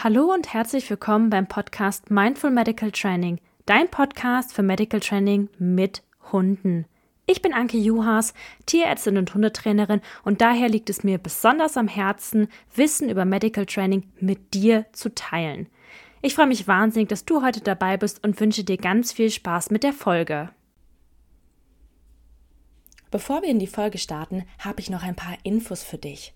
Hallo und herzlich willkommen beim Podcast Mindful Medical Training, dein Podcast für Medical Training mit Hunden. Ich bin Anke Juhas, Tierärztin und Hundetrainerin und daher liegt es mir besonders am Herzen, Wissen über Medical Training mit dir zu teilen. Ich freue mich wahnsinnig, dass du heute dabei bist und wünsche dir ganz viel Spaß mit der Folge. Bevor wir in die Folge starten, habe ich noch ein paar Infos für dich.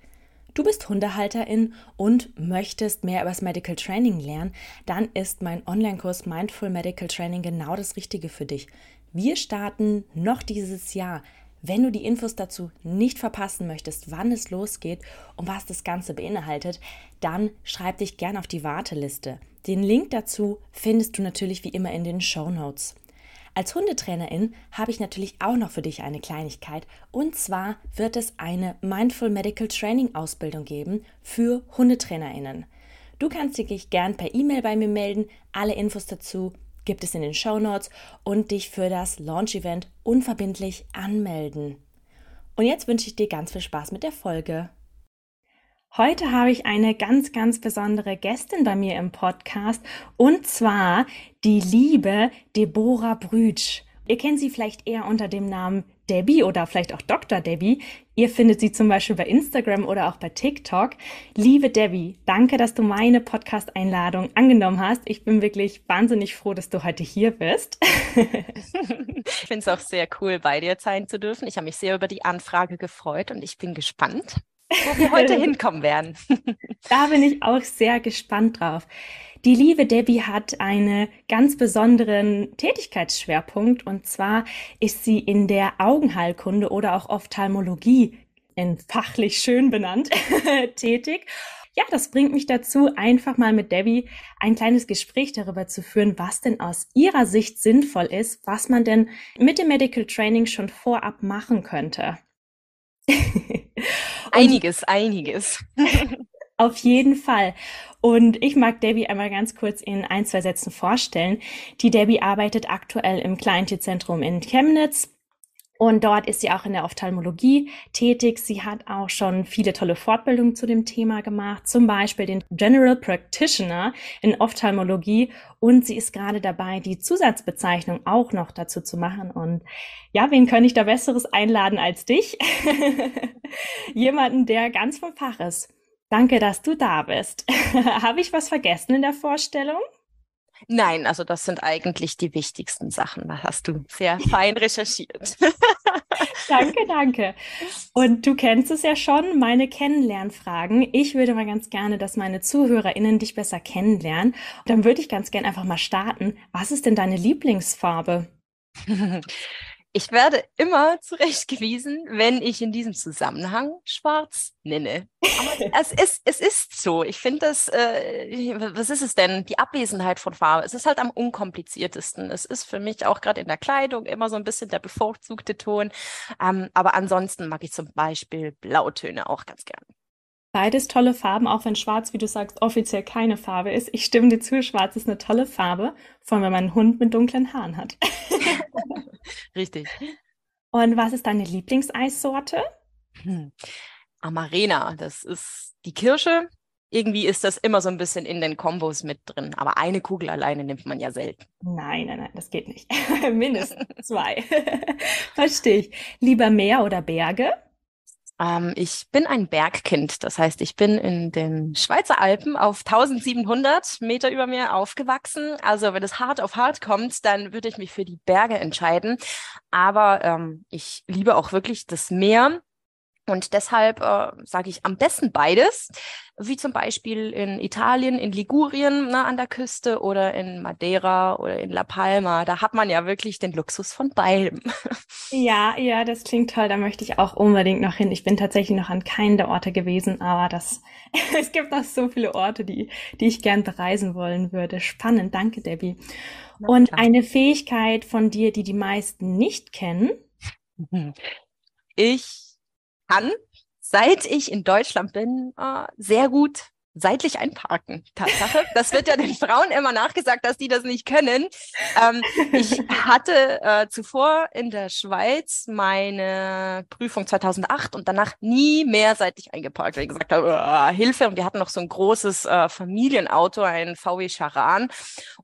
Du bist Hundehalterin und möchtest mehr über das Medical Training lernen, dann ist mein Online-Kurs Mindful Medical Training genau das Richtige für dich. Wir starten noch dieses Jahr. Wenn du die Infos dazu nicht verpassen möchtest, wann es losgeht und was das Ganze beinhaltet, dann schreib dich gern auf die Warteliste. Den Link dazu findest du natürlich wie immer in den Show Notes. Als Hundetrainerin habe ich natürlich auch noch für dich eine Kleinigkeit. Und zwar wird es eine Mindful Medical Training Ausbildung geben für Hundetrainerinnen. Du kannst dich gern per E-Mail bei mir melden. Alle Infos dazu gibt es in den Show Notes und dich für das Launch-Event unverbindlich anmelden. Und jetzt wünsche ich dir ganz viel Spaß mit der Folge. Heute habe ich eine ganz, ganz besondere Gästin bei mir im Podcast und zwar die liebe Deborah Brütsch. Ihr kennt sie vielleicht eher unter dem Namen Debbie oder vielleicht auch Dr. Debbie. Ihr findet sie zum Beispiel bei Instagram oder auch bei TikTok. Liebe Debbie, danke, dass du meine Podcast-Einladung angenommen hast. Ich bin wirklich wahnsinnig froh, dass du heute hier bist. ich finde es auch sehr cool, bei dir sein zu dürfen. Ich habe mich sehr über die Anfrage gefreut und ich bin gespannt, wo wir heute hinkommen werden. da bin ich auch sehr gespannt drauf. Die liebe Debbie hat einen ganz besonderen Tätigkeitsschwerpunkt und zwar ist sie in der Augenheilkunde oder auch Ophthalmologie in fachlich schön benannt tätig. Ja, das bringt mich dazu, einfach mal mit Debbie ein kleines Gespräch darüber zu führen, was denn aus ihrer Sicht sinnvoll ist, was man denn mit dem Medical Training schon vorab machen könnte. Einiges, einiges. Auf jeden Fall. Und ich mag Debbie einmal ganz kurz in ein, zwei Sätzen vorstellen. Die Debbie arbeitet aktuell im Kleintierzentrum in Chemnitz. Und dort ist sie auch in der Ophthalmologie tätig. Sie hat auch schon viele tolle Fortbildungen zu dem Thema gemacht, zum Beispiel den General Practitioner in Ophthalmologie. Und sie ist gerade dabei, die Zusatzbezeichnung auch noch dazu zu machen. Und ja, wen könnte ich da Besseres einladen als dich? Jemanden, der ganz vom Fach ist. Danke, dass du da bist. Habe ich was vergessen in der Vorstellung? Nein, also das sind eigentlich die wichtigsten Sachen. Da hast du sehr fein recherchiert. danke, danke. Und du kennst es ja schon, meine Kennenlernfragen. Ich würde mal ganz gerne, dass meine ZuhörerInnen dich besser kennenlernen. Und dann würde ich ganz gerne einfach mal starten. Was ist denn deine Lieblingsfarbe? Ich werde immer zurechtgewiesen, wenn ich in diesem Zusammenhang schwarz nenne. Aber es ist, es ist so. Ich finde das, äh, was ist es denn? Die Abwesenheit von Farbe. Es ist halt am unkompliziertesten. Es ist für mich auch gerade in der Kleidung immer so ein bisschen der bevorzugte Ton. Ähm, aber ansonsten mag ich zum Beispiel Blautöne auch ganz gern. Beides tolle Farben, auch wenn Schwarz, wie du sagst, offiziell keine Farbe ist. Ich stimme dir zu, Schwarz ist eine tolle Farbe, vor allem wenn man einen Hund mit dunklen Haaren hat. Richtig. Und was ist deine Lieblingseissorte? Hm. Amarena, das ist die Kirsche. Irgendwie ist das immer so ein bisschen in den Kombos mit drin. Aber eine Kugel alleine nimmt man ja selten. Nein, nein, nein, das geht nicht. Mindestens zwei. Verstehe ich. Lieber Meer oder Berge? Ähm, ich bin ein Bergkind. Das heißt, ich bin in den Schweizer Alpen auf 1700 Meter über mir aufgewachsen. Also wenn es hart auf hart kommt, dann würde ich mich für die Berge entscheiden. Aber ähm, ich liebe auch wirklich das Meer. Und deshalb äh, sage ich am besten beides, wie zum Beispiel in Italien, in Ligurien na, ne, an der Küste oder in Madeira oder in La Palma. Da hat man ja wirklich den Luxus von beidem. Ja, ja, das klingt toll. Da möchte ich auch unbedingt noch hin. Ich bin tatsächlich noch an keinen der Orte gewesen, aber das, es gibt noch so viele Orte, die, die ich gern bereisen wollen würde. Spannend. Danke, Debbie. Und eine Fähigkeit von dir, die die meisten nicht kennen? Ich kann, seit ich in Deutschland bin, äh, sehr gut seitlich einparken. Tatsache. Das wird ja den Frauen immer nachgesagt, dass die das nicht können. Ähm, ich hatte äh, zuvor in der Schweiz meine Prüfung 2008 und danach nie mehr seitlich eingeparkt, weil ich gesagt habe, oh, Hilfe. Und wir hatten noch so ein großes äh, Familienauto, ein VW Charan.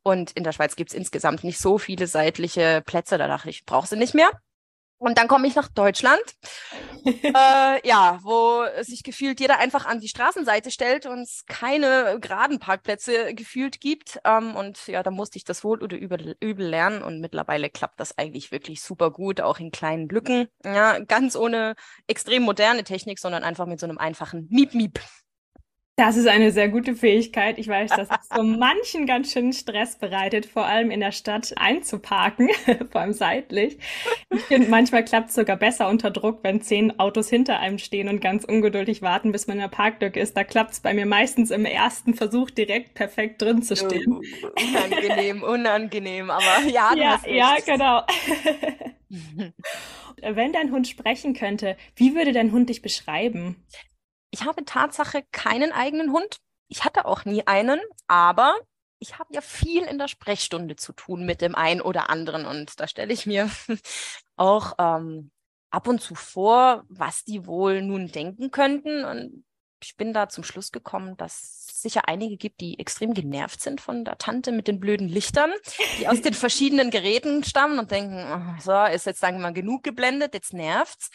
Und in der Schweiz gibt es insgesamt nicht so viele seitliche Plätze. Da dachte ich, brauche sie nicht mehr. Und dann komme ich nach Deutschland, äh, ja, wo sich gefühlt jeder einfach an die Straßenseite stellt und es keine geraden Parkplätze gefühlt gibt. Ähm, und ja, da musste ich das wohl oder übel, übel lernen und mittlerweile klappt das eigentlich wirklich super gut, auch in kleinen Lücken. Ja, ganz ohne extrem moderne Technik, sondern einfach mit so einem einfachen Miep-Miep. Das ist eine sehr gute Fähigkeit. Ich weiß, dass es so manchen ganz schön Stress bereitet, vor allem in der Stadt einzuparken, vor allem seitlich. Ich finde, manchmal klappt es sogar besser unter Druck, wenn zehn Autos hinter einem stehen und ganz ungeduldig warten, bis man in der Parklücke ist. Da klappt es bei mir meistens im ersten Versuch direkt perfekt drin zu stehen. unangenehm, unangenehm, aber ja, du ja, ja, genau. wenn dein Hund sprechen könnte, wie würde dein Hund dich beschreiben? Ich habe Tatsache keinen eigenen Hund. Ich hatte auch nie einen, aber ich habe ja viel in der Sprechstunde zu tun mit dem einen oder anderen und da stelle ich mir auch ähm, ab und zu vor, was die wohl nun denken könnten und ich bin da zum Schluss gekommen, dass es sicher einige gibt, die extrem genervt sind von der Tante mit den blöden Lichtern, die aus den verschiedenen Geräten stammen und denken, oh, so, ist jetzt sagen wir mal genug geblendet, jetzt nervt's.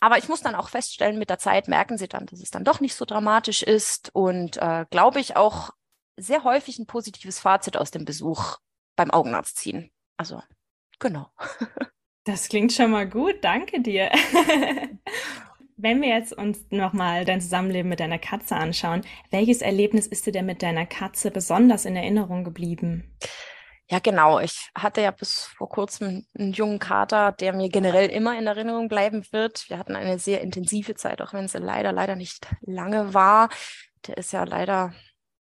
Aber ich muss dann auch feststellen, mit der Zeit merken sie dann, dass es dann doch nicht so dramatisch ist und äh, glaube ich auch sehr häufig ein positives Fazit aus dem Besuch beim Augenarzt ziehen. Also, genau. Das klingt schon mal gut, danke dir. Wenn wir jetzt uns nochmal dein Zusammenleben mit deiner Katze anschauen, welches Erlebnis ist dir denn mit deiner Katze besonders in Erinnerung geblieben? Ja, genau. Ich hatte ja bis vor kurzem einen jungen Kater, der mir generell immer in Erinnerung bleiben wird. Wir hatten eine sehr intensive Zeit, auch wenn sie leider, leider nicht lange war. Der ist ja leider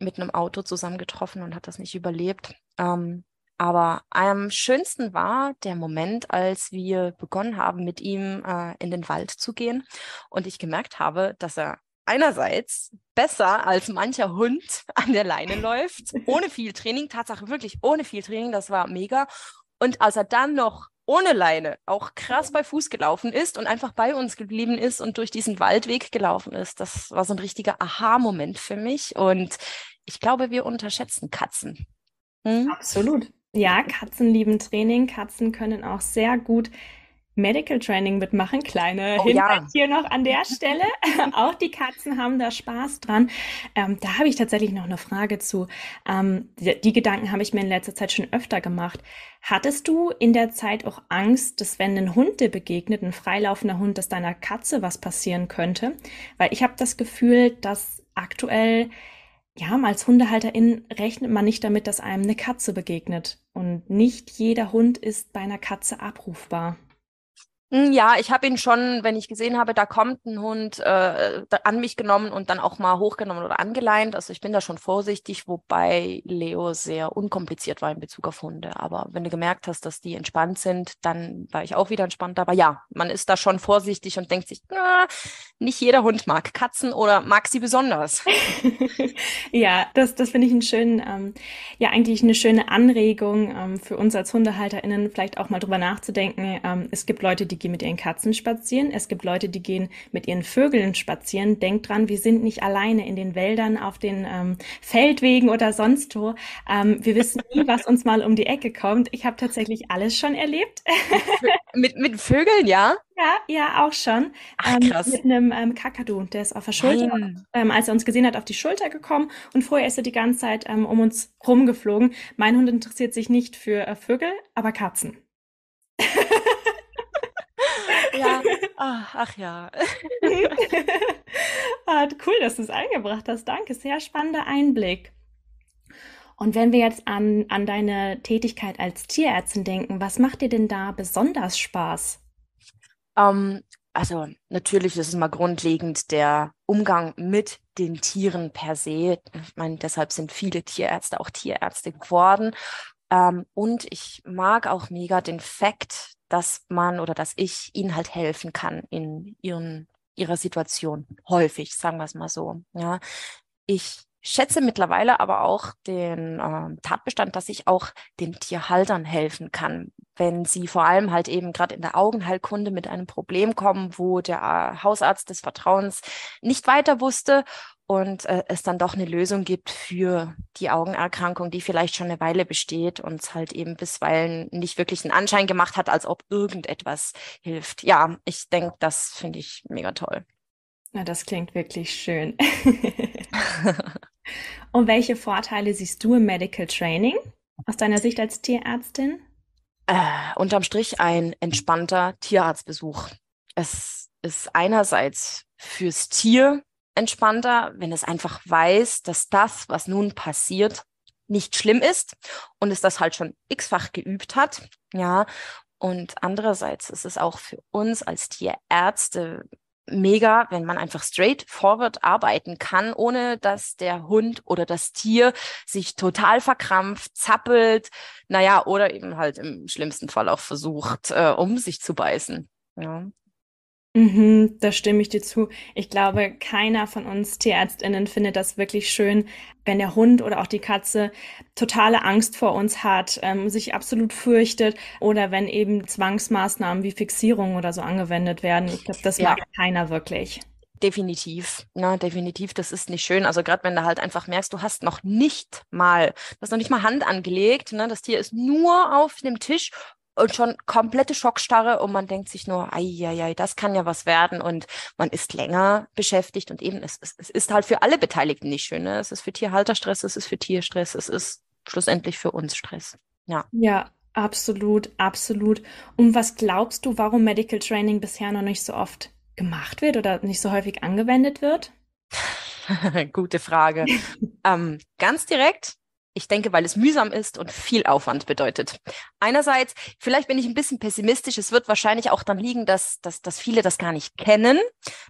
mit einem Auto zusammengetroffen und hat das nicht überlebt. Ähm, aber am schönsten war der Moment, als wir begonnen haben, mit ihm äh, in den Wald zu gehen und ich gemerkt habe, dass er einerseits besser als mancher Hund an der Leine läuft, ohne viel Training, Tatsache wirklich ohne viel Training, das war mega. Und als er dann noch ohne Leine auch krass bei Fuß gelaufen ist und einfach bei uns geblieben ist und durch diesen Waldweg gelaufen ist, das war so ein richtiger Aha-Moment für mich. Und ich glaube, wir unterschätzen Katzen. Hm? Absolut. Ja, Katzen lieben Training. Katzen können auch sehr gut Medical Training mitmachen. Kleine oh, Hinweis ja. hier noch an der Stelle. Auch die Katzen haben da Spaß dran. Ähm, da habe ich tatsächlich noch eine Frage zu. Ähm, die, die, Gedanken habe ich mir in letzter Zeit schon öfter gemacht. Hattest du in der Zeit auch Angst, dass wenn ein Hund dir begegnet, ein freilaufender Hund, dass deiner Katze was passieren könnte? Weil ich habe das Gefühl, dass aktuell ja, als Hundehalterin rechnet man nicht damit, dass einem eine Katze begegnet. Und nicht jeder Hund ist bei einer Katze abrufbar. Hm, ja, ich habe ihn schon, wenn ich gesehen habe, da kommt ein Hund, äh, an mich genommen und dann auch mal hochgenommen oder angeleint. Also ich bin da schon vorsichtig, wobei Leo sehr unkompliziert war in Bezug auf Hunde. Aber wenn du gemerkt hast, dass die entspannt sind, dann war ich auch wieder entspannt. Aber ja, man ist da schon vorsichtig und denkt sich, na, nicht jeder Hund mag Katzen oder mag sie besonders. ja, das, das finde ich einen schönen, ähm, ja, eigentlich eine schöne Anregung ähm, für uns als HundehalterInnen, vielleicht auch mal drüber nachzudenken. Ähm, es gibt Leute, die gehen mit ihren Katzen spazieren. Es gibt Leute, die gehen mit ihren Vögeln spazieren. Denkt dran, wir sind nicht alleine in den Wäldern, auf den ähm, Feldwegen oder sonst wo. Ähm, wir wissen nie, was uns mal um die Ecke kommt. Ich habe tatsächlich alles schon erlebt. mit, mit Vögeln, ja? Ja, ja, auch schon. Ach, ähm, mit einem ähm, Kakadu, der ist auf der Schulter, ähm, als er uns gesehen hat, auf die Schulter gekommen und vorher ist er die ganze Zeit ähm, um uns rumgeflogen. Mein Hund interessiert sich nicht für äh, Vögel, aber Katzen. Ach, ach ja. ah, cool, dass du es eingebracht hast. Danke, sehr spannender Einblick. Und wenn wir jetzt an, an deine Tätigkeit als Tierärztin denken, was macht dir denn da besonders Spaß? Um, ähm, also natürlich ist es mal grundlegend der Umgang mit den Tieren per se. Ich meine, deshalb sind viele Tierärzte auch Tierärzte geworden. Um, ähm, und ich mag auch mega den Fakt, dass man oder dass ich ihnen halt helfen kann in ihren, ihrer Situation. Häufig, sagen wir es mal so. Ja. Ich schätze mittlerweile aber auch den äh, Tatbestand, dass ich auch den Tierhaltern helfen kann, wenn sie vor allem halt eben gerade in der Augenheilkunde mit einem Problem kommen, wo der äh, Hausarzt des Vertrauens nicht weiter wusste und äh, es dann doch eine Lösung gibt für die Augenerkrankung, die vielleicht schon eine Weile besteht und es halt eben bisweilen nicht wirklich einen Anschein gemacht hat, als ob irgendetwas hilft. Ja, ich denke, das finde ich mega toll. Na, das klingt wirklich schön. und welche Vorteile siehst du im Medical Training aus deiner Sicht als Tierärztin? Äh, unterm Strich ein entspannter Tierarztbesuch. Es ist einerseits fürs Tier entspannter, wenn es einfach weiß, dass das, was nun passiert, nicht schlimm ist und es das halt schon x-fach geübt hat. Ja. Und andererseits ist es auch für uns als Tierärzte mega, wenn man einfach straightforward arbeiten kann, ohne dass der Hund oder das Tier sich total verkrampft, zappelt, naja, oder eben halt im schlimmsten Fall auch versucht, äh, um sich zu beißen. Ja. Mhm, da stimme ich dir zu. Ich glaube, keiner von uns TierärztInnen findet das wirklich schön, wenn der Hund oder auch die Katze totale Angst vor uns hat, ähm, sich absolut fürchtet oder wenn eben Zwangsmaßnahmen wie Fixierung oder so angewendet werden. Ich glaube, das ja. mag keiner wirklich. Definitiv, na, definitiv, das ist nicht schön. Also gerade wenn du halt einfach merkst, du hast noch nicht mal, du hast noch nicht mal Hand angelegt, ne? Das Tier ist nur auf dem Tisch und schon komplette Schockstarre und man denkt sich nur, ei, das kann ja was werden und man ist länger beschäftigt und eben, es, es, es ist halt für alle Beteiligten nicht schön. Ne? Es ist für Tierhalter Stress, es ist für Tierstress, es ist schlussendlich für uns Stress. Ja. Ja, absolut, absolut. Und was glaubst du, warum Medical Training bisher noch nicht so oft gemacht wird oder nicht so häufig angewendet wird? Gute Frage. ähm, ganz direkt, ich denke, weil es mühsam ist und viel Aufwand bedeutet. Einerseits, vielleicht bin ich ein bisschen pessimistisch. Es wird wahrscheinlich auch dann liegen, dass, dass, dass viele das gar nicht kennen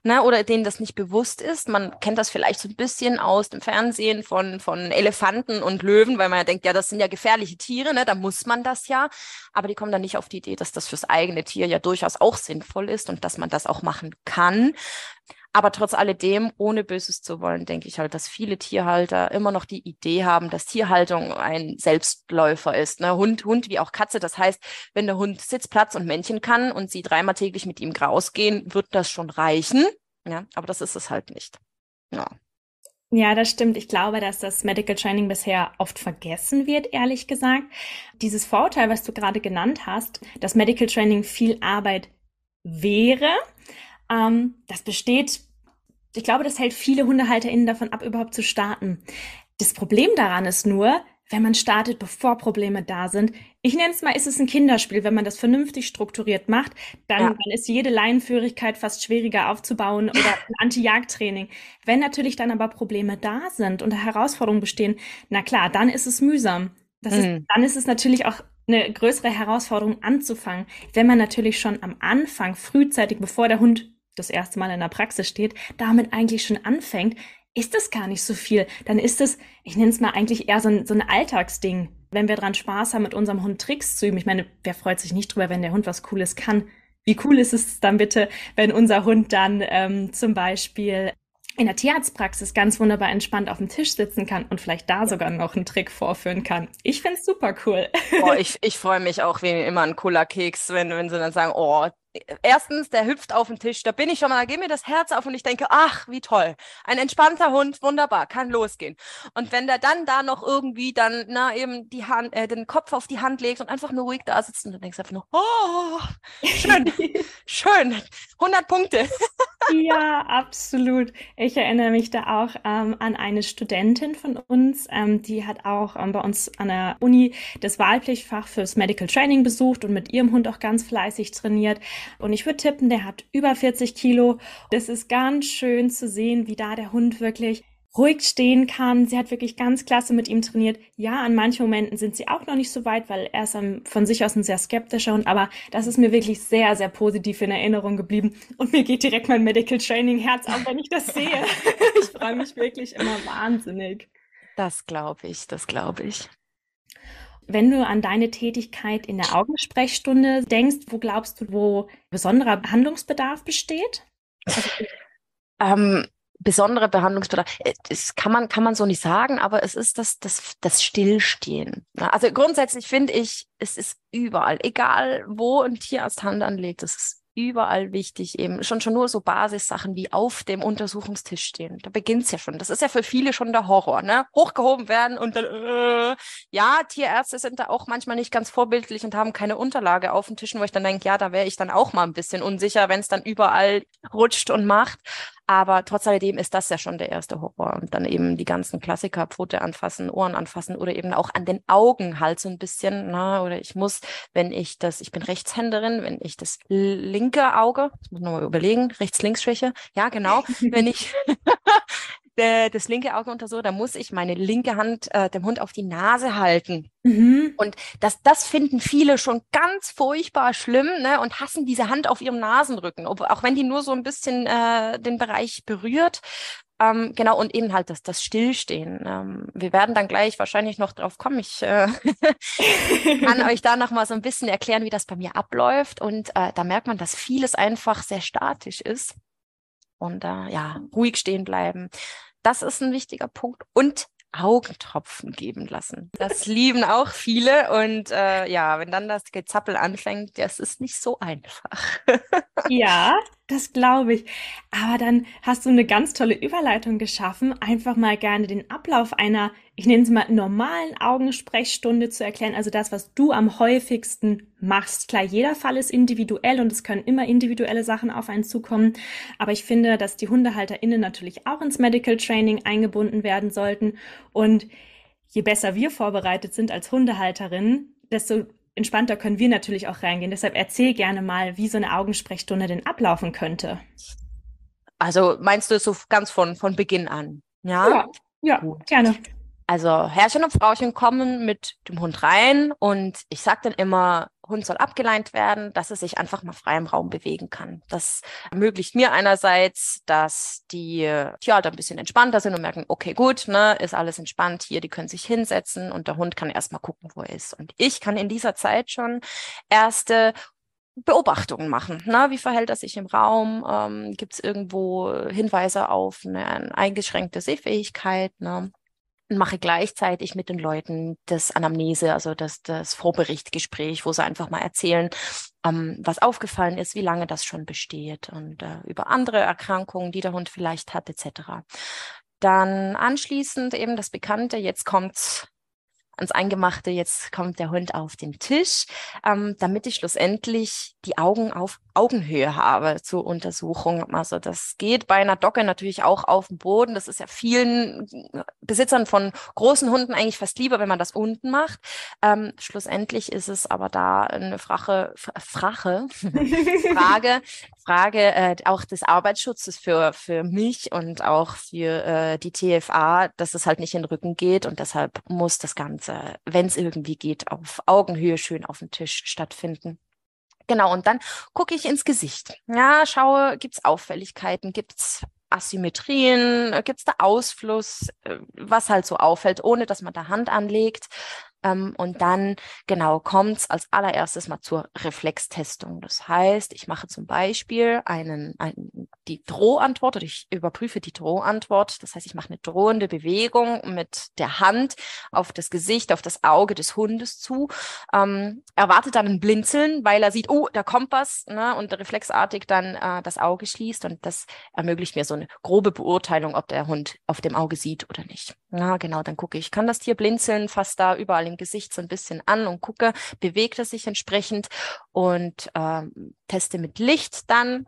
ne, oder denen das nicht bewusst ist. Man kennt das vielleicht so ein bisschen aus dem Fernsehen von, von Elefanten und Löwen, weil man ja denkt, ja, das sind ja gefährliche Tiere, ne, da muss man das ja. Aber die kommen dann nicht auf die Idee, dass das fürs eigene Tier ja durchaus auch sinnvoll ist und dass man das auch machen kann. Aber trotz alledem, ohne Böses zu wollen, denke ich halt, dass viele Tierhalter immer noch die Idee haben, dass Tierhaltung ein Selbstläufer ist. Ne? Hund, Hund wie auch Katze. Das heißt, wenn der Hund Sitzplatz und Männchen kann und sie dreimal täglich mit ihm rausgehen, wird das schon reichen. Ja, aber das ist es halt nicht. Ja. Ja, das stimmt. Ich glaube, dass das Medical Training bisher oft vergessen wird, ehrlich gesagt. Dieses Vorurteil, was du gerade genannt hast, dass Medical Training viel Arbeit wäre, ähm, das besteht, ich glaube, das hält viele HundehalterInnen davon ab, überhaupt zu starten. Das Problem daran ist nur, wenn man startet, bevor Probleme da sind. Ich nenne es mal, ist es ein Kinderspiel. Wenn man das vernünftig strukturiert macht, dann, ja. dann ist jede Leinenführigkeit fast schwieriger aufzubauen oder ein Anti-Jagd-Training. Wenn natürlich dann aber Probleme da sind und Herausforderungen bestehen, na klar, dann ist es mühsam. Das mhm. ist, dann ist es natürlich auch eine größere Herausforderung anzufangen. Wenn man natürlich schon am Anfang, frühzeitig, bevor der Hund das erste Mal in der Praxis steht, damit eigentlich schon anfängt, ist das gar nicht so viel. Dann ist es, ich nenne es mal eigentlich eher so ein, so ein Alltagsding. Wenn wir dran Spaß haben, mit unserem Hund Tricks zu üben. Ich meine, wer freut sich nicht drüber, wenn der Hund was Cooles kann? Wie cool ist es dann bitte, wenn unser Hund dann ähm, zum Beispiel in der Tierarztpraxis ganz wunderbar entspannt auf dem Tisch sitzen kann und vielleicht da sogar noch einen Trick vorführen kann. Ich find's super cool. Oh, ich, ich freue mich auch wie immer ein cooler Keks, wenn, wenn sie dann sagen, oh, erstens, der hüpft auf den Tisch, da bin ich schon mal, da geht mir das Herz auf und ich denke, ach, wie toll. Ein entspannter Hund, wunderbar, kann losgehen. Und wenn der dann da noch irgendwie dann, na, eben die Hand, äh, den Kopf auf die Hand legt und einfach nur ruhig da sitzt und dann denkst du einfach nur, oh, schön, schön, 100 Punkte. ja, absolut. Ich erinnere mich da auch ähm, an eine Studentin von uns, ähm, die hat auch ähm, bei uns an der Uni das Wahlpflichtfach fürs Medical Training besucht und mit ihrem Hund auch ganz fleißig trainiert. Und ich würde tippen, der hat über 40 Kilo. Das ist ganz schön zu sehen, wie da der Hund wirklich ruhig stehen kann. Sie hat wirklich ganz klasse mit ihm trainiert. Ja, an manchen Momenten sind sie auch noch nicht so weit, weil er ist von sich aus ein sehr skeptischer Hund, aber das ist mir wirklich sehr, sehr positiv in Erinnerung geblieben. Und mir geht direkt mein Medical Training Herz auf, wenn ich das sehe. ich freue mich wirklich immer wahnsinnig. Das glaube ich, das glaube ich. Wenn du an deine Tätigkeit in der Augensprechstunde denkst, wo glaubst du, wo besonderer Handlungsbedarf besteht? ähm, besondere Behandlungsbedarf. Äh, das kann man, kann man so nicht sagen, aber es ist das, das, das Stillstehen. Also grundsätzlich finde ich, es ist überall, egal wo ein Tierarzt Hand anlegt, es ist überall wichtig, eben schon schon nur so Basissachen wie auf dem Untersuchungstisch stehen. Da beginnt's ja schon. Das ist ja für viele schon der Horror, ne? Hochgehoben werden und dann, äh, ja, Tierärzte sind da auch manchmal nicht ganz vorbildlich und haben keine Unterlage auf den Tischen, wo ich dann denke, ja, da wäre ich dann auch mal ein bisschen unsicher, wenn es dann überall rutscht und macht. Aber trotz alledem ist das ja schon der erste Horror. Und dann eben die ganzen Klassiker, Pfote anfassen, Ohren anfassen oder eben auch an den Augen halt so ein bisschen. Na, oder ich muss, wenn ich das, ich bin Rechtshänderin, wenn ich das linke Auge, das muss man mal überlegen, Rechts-Links-Schwäche, ja genau, wenn ich das linke Auge unter so, da muss ich meine linke Hand äh, dem Hund auf die Nase halten. Mhm. Und das, das finden viele schon ganz furchtbar schlimm ne, und hassen diese Hand auf ihrem Nasenrücken, ob, auch wenn die nur so ein bisschen äh, den Bereich berührt. Ähm, genau, und eben halt das, das Stillstehen. Ähm, wir werden dann gleich wahrscheinlich noch drauf kommen. Ich äh, kann euch da noch mal so ein bisschen erklären, wie das bei mir abläuft. Und äh, da merkt man, dass vieles einfach sehr statisch ist und äh, ja, ruhig stehen bleiben. Das ist ein wichtiger Punkt. Und Augentropfen geben lassen. Das lieben auch viele. Und äh, ja, wenn dann das Gezappel anfängt, das ist nicht so einfach. ja, das glaube ich. Aber dann hast du eine ganz tolle Überleitung geschaffen, einfach mal gerne den Ablauf einer, ich nenne es mal, normalen Augensprechstunde zu erklären. Also das, was du am häufigsten machst. Klar, jeder Fall ist individuell und es können immer individuelle Sachen auf einen zukommen. Aber ich finde, dass die HundehalterInnen natürlich auch ins Medical Training eingebunden werden sollten. Und je besser wir vorbereitet sind als Hundehalterinnen, desto entspannter können wir natürlich auch reingehen. Deshalb erzähl gerne mal, wie so eine Augensprechstunde denn ablaufen könnte. Also meinst du so ganz von, von Beginn an? Ja, ja, ja gerne. Also Herrchen und Frauchen kommen mit dem Hund rein und ich sage dann immer, Hund soll abgeleint werden, dass er sich einfach mal frei im Raum bewegen kann. Das ermöglicht mir einerseits, dass die Tierhalter ein bisschen entspannter sind und merken, okay, gut, ne, ist alles entspannt hier, die können sich hinsetzen und der Hund kann erstmal gucken, wo er ist. Und ich kann in dieser Zeit schon erste Beobachtungen machen. Na, wie verhält er sich im Raum? Ähm, Gibt es irgendwo Hinweise auf eine eingeschränkte Sehfähigkeit? Ne? Mache gleichzeitig mit den Leuten das Anamnese, also das, das Vorberichtgespräch, wo sie einfach mal erzählen, ähm, was aufgefallen ist, wie lange das schon besteht und äh, über andere Erkrankungen, die der Hund vielleicht hat, etc. Dann anschließend eben das Bekannte, jetzt kommt's ans Eingemachte, jetzt kommt der Hund auf den Tisch, ähm, damit ich schlussendlich die Augen auf Augenhöhe habe zur Untersuchung. Also das geht bei einer Docke natürlich auch auf dem Boden. Das ist ja vielen Besitzern von großen Hunden eigentlich fast lieber, wenn man das unten macht. Ähm, schlussendlich ist es aber da eine Frache, Frache, Frage, Frage äh, auch des Arbeitsschutzes für, für mich und auch für äh, die TFA, dass es halt nicht in den Rücken geht und deshalb muss das Ganze, wenn es irgendwie geht, auf Augenhöhe schön auf dem Tisch stattfinden. Genau, und dann gucke ich ins Gesicht. Ja, schaue, gibt's Auffälligkeiten, gibt's Asymmetrien, gibt's da Ausfluss, äh, was halt so auffällt, ohne dass man da Hand anlegt. Ähm, und dann, genau, kommt es als allererstes mal zur Reflextestung. Das heißt, ich mache zum Beispiel einen, einen, die Drohantwort oder ich überprüfe die Drohantwort. Das heißt, ich mache eine drohende Bewegung mit der Hand auf das Gesicht, auf das Auge des Hundes zu. Ähm, erwartet dann ein Blinzeln, weil er sieht, oh, da kommt was, ne, und reflexartig dann äh, das Auge schließt. Und das ermöglicht mir so eine grobe Beurteilung, ob der Hund auf dem Auge sieht oder nicht. Ja, genau, dann gucke ich, kann das Tier blinzeln, fast da überall im Gesicht so ein bisschen an und gucke, bewegt es sich entsprechend und ähm, teste mit Licht dann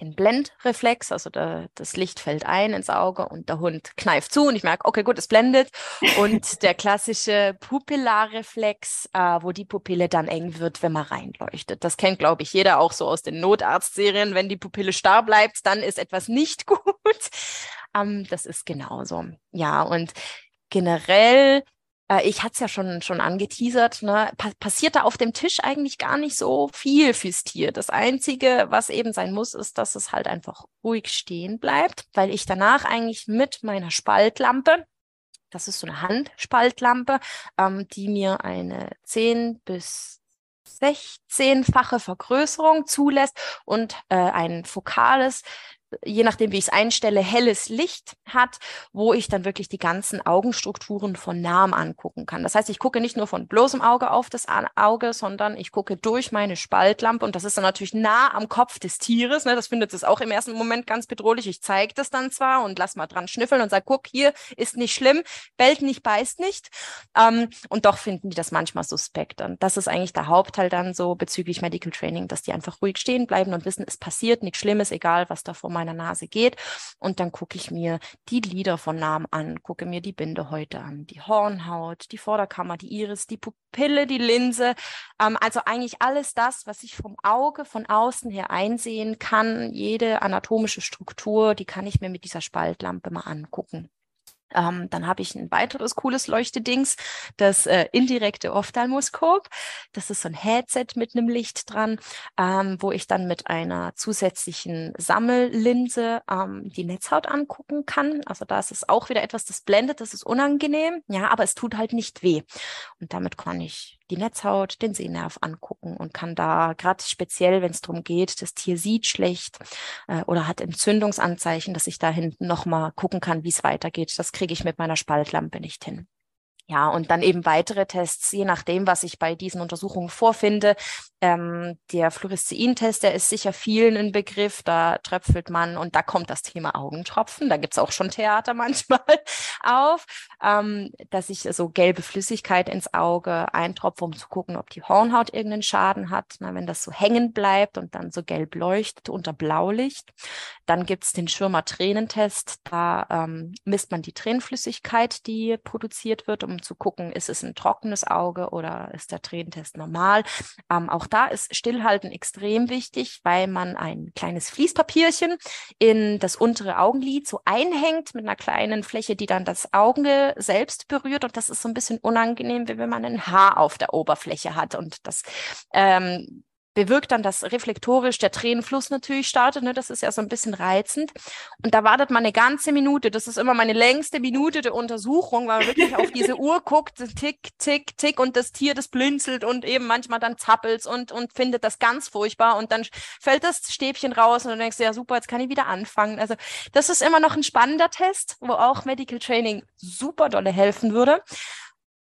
den Blendreflex, also der, das Licht fällt ein ins Auge und der Hund kneift zu und ich merke, okay, gut, es blendet. Und der klassische Pupillarreflex, äh, wo die Pupille dann eng wird, wenn man reinleuchtet. Das kennt, glaube ich, jeder auch so aus den Notarztserien. Wenn die Pupille starr bleibt, dann ist etwas nicht gut. Ähm, das ist genauso. Ja, und generell äh, ich hatte es ja schon, schon angeteasert, ne, pa passiert da auf dem Tisch eigentlich gar nicht so viel fürs Tier. Das Einzige, was eben sein muss, ist, dass es halt einfach ruhig stehen bleibt, weil ich danach eigentlich mit meiner Spaltlampe, das ist so eine Handspaltlampe, ähm, die mir eine 10 bis 16-fache Vergrößerung zulässt und äh, ein fokales je nachdem, wie ich es einstelle, helles Licht hat, wo ich dann wirklich die ganzen Augenstrukturen von nahem angucken kann. Das heißt, ich gucke nicht nur von bloßem Auge auf das Auge, sondern ich gucke durch meine Spaltlampe und das ist dann natürlich nah am Kopf des Tieres. Ne? Das findet es auch im ersten Moment ganz bedrohlich. Ich zeige das dann zwar und lass mal dran schnüffeln und sage, guck, hier ist nicht schlimm, bellt nicht, beißt nicht. Ähm, und doch finden die das manchmal suspekt. Und das ist eigentlich der Hauptteil dann so bezüglich Medical Training, dass die einfach ruhig stehen bleiben und wissen, es passiert nichts Schlimmes, egal was da vor meiner Nase geht. Und dann gucke ich mir die Lider von Namen an, gucke mir die Bindehäute an, die Hornhaut, die Vorderkammer, die Iris, die Pupille, die Linse. Ähm, also eigentlich alles das, was ich vom Auge von außen her einsehen kann. Jede anatomische Struktur, die kann ich mir mit dieser Spaltlampe mal angucken. Ähm, dann habe ich ein weiteres cooles Leuchtedings, das äh, indirekte Ophthalmoskop. Das ist so ein Headset mit einem Licht dran, ähm, wo ich dann mit einer zusätzlichen Sammellinse ähm, die Netzhaut angucken kann. Also da ist es auch wieder etwas, das blendet, das ist unangenehm, ja, aber es tut halt nicht weh. Und damit kann ich die Netzhaut, den Sehnerv angucken und kann da gerade speziell, wenn es darum geht, das Tier sieht schlecht äh, oder hat Entzündungsanzeichen, dass ich da hinten nochmal gucken kann, wie es weitergeht. Das kriege ich mit meiner Spaltlampe nicht hin. Ja, und dann eben weitere Tests, je nachdem, was ich bei diesen Untersuchungen vorfinde. Ähm, der Fluorescein-Test, der ist sicher vielen ein Begriff. Da tröpfelt man und da kommt das Thema Augentropfen. Da gibt's auch schon Theater manchmal auf, ähm, dass ich so gelbe Flüssigkeit ins Auge eintropfe, um zu gucken, ob die Hornhaut irgendeinen Schaden hat. Na, wenn das so hängen bleibt und dann so gelb leuchtet unter Blaulicht. Dann gibt's den Schirmer-Tränentest. Da ähm, misst man die Tränenflüssigkeit, die produziert wird, um zu gucken, ist es ein trockenes Auge oder ist der Tränentest normal. Ähm, auch da ist Stillhalten extrem wichtig, weil man ein kleines Fließpapierchen in das untere Augenlid so einhängt mit einer kleinen Fläche, die dann das Auge selbst berührt. Und das ist so ein bisschen unangenehm, wie wenn man ein Haar auf der Oberfläche hat. Und das ähm, bewirkt dann, dass reflektorisch der Tränenfluss natürlich startet. Ne? Das ist ja so ein bisschen reizend. Und da wartet man eine ganze Minute. Das ist immer meine längste Minute der Untersuchung, weil man wirklich auf diese Uhr guckt, tick, tick, tick und das Tier, das blinzelt und eben manchmal dann zappelt und, und findet das ganz furchtbar. Und dann fällt das Stäbchen raus und du denkst, ja super, jetzt kann ich wieder anfangen. Also das ist immer noch ein spannender Test, wo auch Medical Training super dolle helfen würde.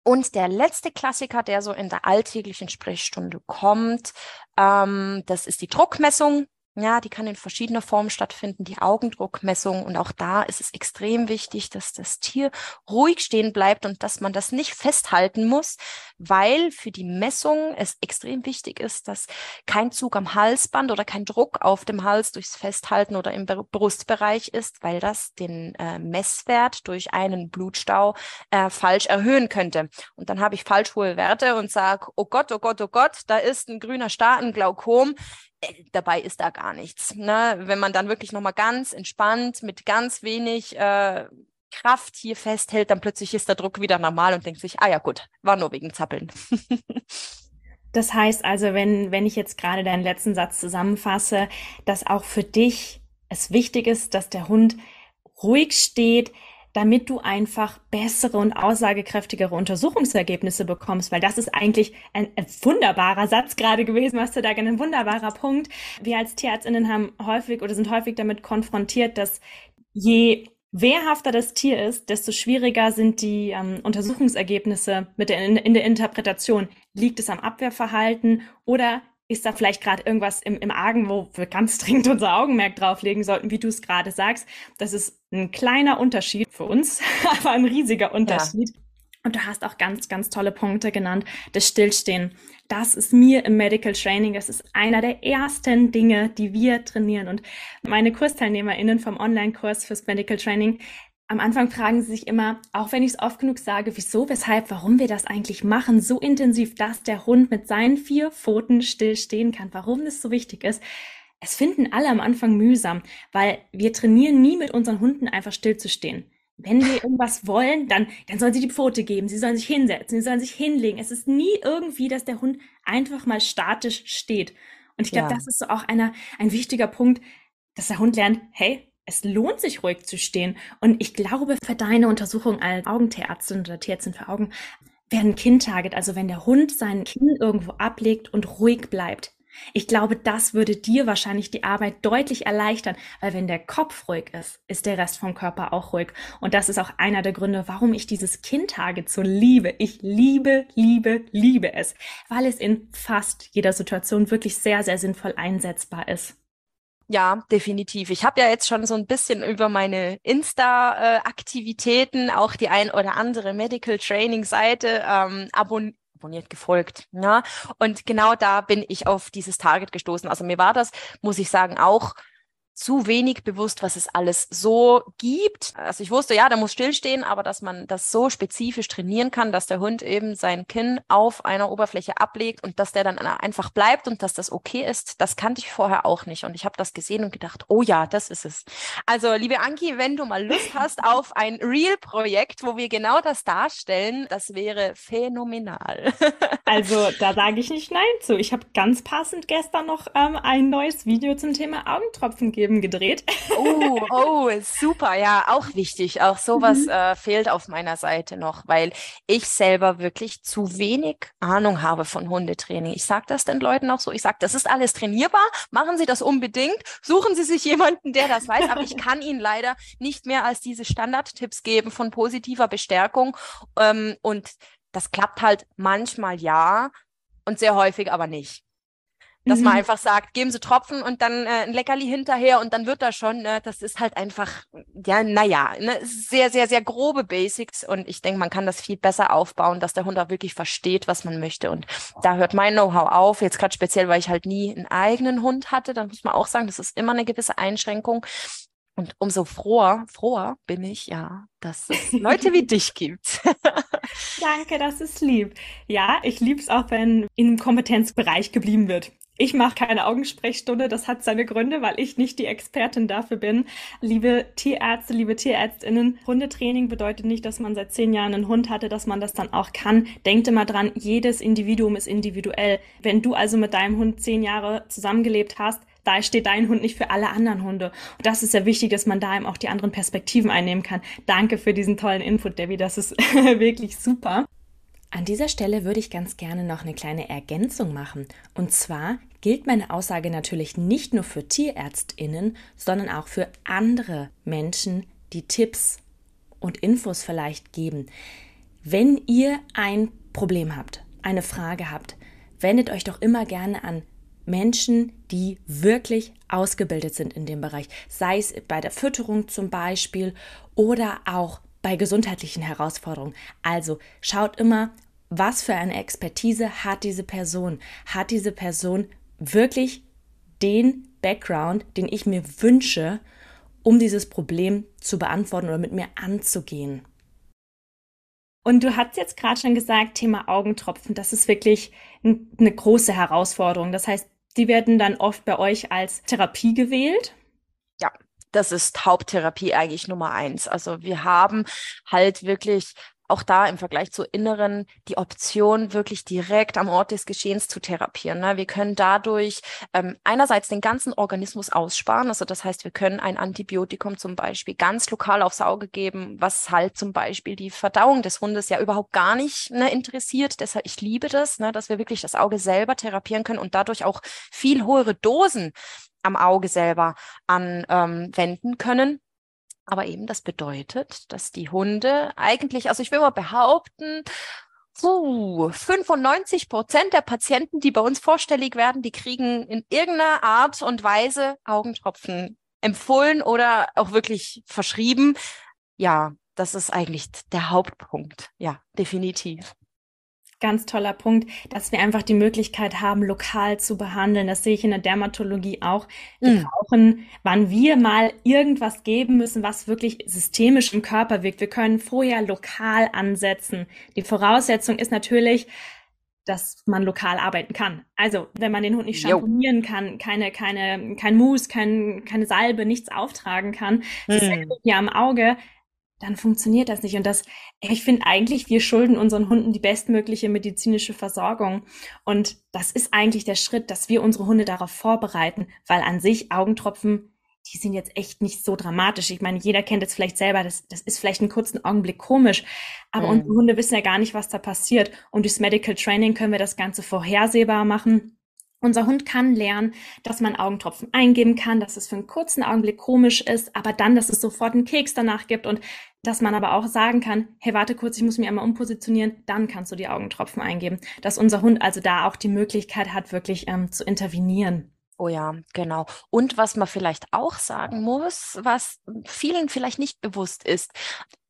Und der letzte Klassiker, der so in der alltäglichen Sprechstunde kommt, ähm, das ist die Druckmessung. Ja, die kann in verschiedener Form stattfinden, die Augendruckmessung. Und auch da ist es extrem wichtig, dass das Tier ruhig stehen bleibt und dass man das nicht festhalten muss, weil für die Messung es extrem wichtig ist, dass kein Zug am Halsband oder kein Druck auf dem Hals durchs Festhalten oder im Brustbereich ist, weil das den äh, Messwert durch einen Blutstau äh, falsch erhöhen könnte. Und dann habe ich falsch hohe Werte und sage, oh Gott, oh Gott, oh Gott, da ist ein grüner Star, ein Glaukom dabei ist da gar nichts. Ne? Wenn man dann wirklich nochmal ganz entspannt mit ganz wenig äh, Kraft hier festhält, dann plötzlich ist der Druck wieder normal und denkt sich, ah ja gut, war nur wegen Zappeln. das heißt also, wenn, wenn ich jetzt gerade deinen letzten Satz zusammenfasse, dass auch für dich es wichtig ist, dass der Hund ruhig steht, damit du einfach bessere und aussagekräftigere Untersuchungsergebnisse bekommst, weil das ist eigentlich ein, ein wunderbarer Satz gerade gewesen, was du da ein wunderbarer Punkt. Wir als Tierärztinnen haben häufig oder sind häufig damit konfrontiert, dass je wehrhafter das Tier ist, desto schwieriger sind die ähm, Untersuchungsergebnisse mit der, in, in der Interpretation. Liegt es am Abwehrverhalten oder ist da vielleicht gerade irgendwas im, im Argen, wo wir ganz dringend unser Augenmerk drauflegen sollten, wie du es gerade sagst. Das ist ein kleiner Unterschied für uns, aber ein riesiger Unterschied. Ja. Und du hast auch ganz, ganz tolle Punkte genannt. Das Stillstehen. Das ist mir im Medical Training, das ist einer der ersten Dinge, die wir trainieren. Und meine KursteilnehmerInnen vom Online-Kurs fürs Medical Training, am Anfang fragen sie sich immer, auch wenn ich es oft genug sage, wieso, weshalb, warum wir das eigentlich machen, so intensiv, dass der Hund mit seinen vier Pfoten still stehen kann, warum das so wichtig ist. Es finden alle am Anfang mühsam, weil wir trainieren nie mit unseren Hunden einfach still zu stehen. Wenn wir irgendwas wollen, dann, dann sollen sie die Pfote geben, sie sollen sich hinsetzen, sie sollen sich hinlegen. Es ist nie irgendwie, dass der Hund einfach mal statisch steht. Und ich glaube, ja. das ist so auch einer, ein wichtiger Punkt, dass der Hund lernt, hey, es lohnt sich ruhig zu stehen. Und ich glaube, für deine Untersuchung als Augentierärztin oder Tierärztin für Augen werden Kind-Target, also wenn der Hund sein Kinn irgendwo ablegt und ruhig bleibt, Ich glaube, das würde dir wahrscheinlich die Arbeit deutlich erleichtern, weil wenn der Kopf ruhig ist, ist der Rest vom Körper auch ruhig. Und das ist auch einer der Gründe, warum ich dieses Kind-Target so liebe. Ich liebe, liebe, liebe es, weil es in fast jeder Situation wirklich sehr, sehr sinnvoll einsetzbar ist. Ja, definitiv. Ich habe ja jetzt schon so ein bisschen über meine Insta-Aktivitäten auch die ein oder andere Medical Training-Seite ähm, abon abonniert, gefolgt. Ja? Und genau da bin ich auf dieses Target gestoßen. Also mir war das, muss ich sagen, auch zu wenig bewusst, was es alles so gibt. Also ich wusste, ja, da muss stillstehen, aber dass man das so spezifisch trainieren kann, dass der Hund eben sein Kinn auf einer Oberfläche ablegt und dass der dann einfach bleibt und dass das okay ist, das kannte ich vorher auch nicht. Und ich habe das gesehen und gedacht, oh ja, das ist es. Also, liebe Anki, wenn du mal Lust hast auf ein Real-Projekt, wo wir genau das darstellen, das wäre phänomenal. also, da sage ich nicht Nein zu. Ich habe ganz passend gestern noch ähm, ein neues Video zum Thema Augentropfen gegeben Leben gedreht. Oh, oh, super, ja, auch wichtig. Auch sowas mhm. äh, fehlt auf meiner Seite noch, weil ich selber wirklich zu wenig Ahnung habe von Hundetraining. Ich sage das den Leuten auch so. Ich sage, das ist alles trainierbar. Machen Sie das unbedingt. Suchen Sie sich jemanden, der das weiß. Aber ich kann Ihnen leider nicht mehr als diese Standardtipps geben von positiver Bestärkung. Ähm, und das klappt halt manchmal ja und sehr häufig aber nicht. Dass mhm. man einfach sagt, geben Sie Tropfen und dann äh, ein Leckerli hinterher und dann wird das schon. Ne? Das ist halt einfach, ja, naja, ne? sehr, sehr, sehr grobe Basics und ich denke, man kann das viel besser aufbauen, dass der Hund auch wirklich versteht, was man möchte. Und da hört mein Know-how auf. Jetzt gerade speziell, weil ich halt nie einen eigenen Hund hatte, dann muss man auch sagen, das ist immer eine gewisse Einschränkung. Und umso froher, froher bin ich, ja, dass es Leute wie dich gibt. Danke, das ist lieb. Ja, ich liebe es auch, wenn im Kompetenzbereich geblieben wird. Ich mache keine Augensprechstunde, das hat seine Gründe, weil ich nicht die Expertin dafür bin. Liebe Tierärzte, liebe Tierärztinnen, Hundetraining bedeutet nicht, dass man seit zehn Jahren einen Hund hatte, dass man das dann auch kann. Denkt immer dran, jedes Individuum ist individuell. Wenn du also mit deinem Hund zehn Jahre zusammengelebt hast, da steht dein Hund nicht für alle anderen Hunde. Und das ist ja wichtig, dass man da eben auch die anderen Perspektiven einnehmen kann. Danke für diesen tollen Input, Debbie. Das ist wirklich super. An dieser Stelle würde ich ganz gerne noch eine kleine Ergänzung machen. Und zwar gilt meine Aussage natürlich nicht nur für Tierärztinnen, sondern auch für andere Menschen, die Tipps und Infos vielleicht geben. Wenn ihr ein Problem habt, eine Frage habt, wendet euch doch immer gerne an Menschen, die wirklich ausgebildet sind in dem Bereich, sei es bei der Fütterung zum Beispiel oder auch bei gesundheitlichen Herausforderungen. Also schaut immer, was für eine Expertise hat diese Person? Hat diese Person wirklich den Background, den ich mir wünsche, um dieses Problem zu beantworten oder mit mir anzugehen? Und du hast jetzt gerade schon gesagt, Thema Augentropfen, das ist wirklich eine große Herausforderung. Das heißt, die werden dann oft bei euch als Therapie gewählt. Ja, das ist Haupttherapie eigentlich Nummer eins. Also wir haben halt wirklich auch da im Vergleich zu Inneren die Option, wirklich direkt am Ort des Geschehens zu therapieren. Ne? Wir können dadurch ähm, einerseits den ganzen Organismus aussparen. Also das heißt, wir können ein Antibiotikum zum Beispiel ganz lokal aufs Auge geben, was halt zum Beispiel die Verdauung des Hundes ja überhaupt gar nicht ne, interessiert. Deshalb, ich liebe das, ne, dass wir wirklich das Auge selber therapieren können und dadurch auch viel höhere Dosen am Auge selber anwenden ähm, können. Aber eben das bedeutet, dass die Hunde eigentlich, also ich will mal behaupten, puh, 95 Prozent der Patienten, die bei uns vorstellig werden, die kriegen in irgendeiner Art und Weise Augentropfen empfohlen oder auch wirklich verschrieben. Ja, das ist eigentlich der Hauptpunkt. Ja, definitiv. Ganz toller Punkt, dass wir einfach die Möglichkeit haben, lokal zu behandeln. Das sehe ich in der Dermatologie auch. Wir mm. brauchen, wann wir mal irgendwas geben müssen, was wirklich systemisch im Körper wirkt. Wir können vorher lokal ansetzen. Die Voraussetzung ist natürlich, dass man lokal arbeiten kann. Also, wenn man den Hund nicht schamponieren kann, keine, keine, kein Mousse, kein, keine Salbe, nichts auftragen kann, mm. das ist ja am Auge, dann funktioniert das nicht. Und das, ich finde eigentlich, wir schulden unseren Hunden die bestmögliche medizinische Versorgung. Und das ist eigentlich der Schritt, dass wir unsere Hunde darauf vorbereiten, weil an sich Augentropfen, die sind jetzt echt nicht so dramatisch. Ich meine, jeder kennt es vielleicht selber, das, das ist vielleicht einen kurzen Augenblick komisch, aber mhm. unsere Hunde wissen ja gar nicht, was da passiert. Und durchs Medical Training können wir das Ganze vorhersehbar machen Unser Hund kann lernen, dass man Augentropfen eingeben kann, dass es für einen kurzen Augenblick komisch ist, aber dann, dass es sofort einen Keks danach gibt und dass man aber auch sagen kann, hey, warte kurz, ich muss mich einmal umpositionieren, dann kannst du die Augentropfen eingeben. Dass unser Hund also da auch die Möglichkeit hat, wirklich ähm, zu intervenieren. Oh ja, genau. Und was man vielleicht auch sagen muss, was vielen vielleicht nicht bewusst ist,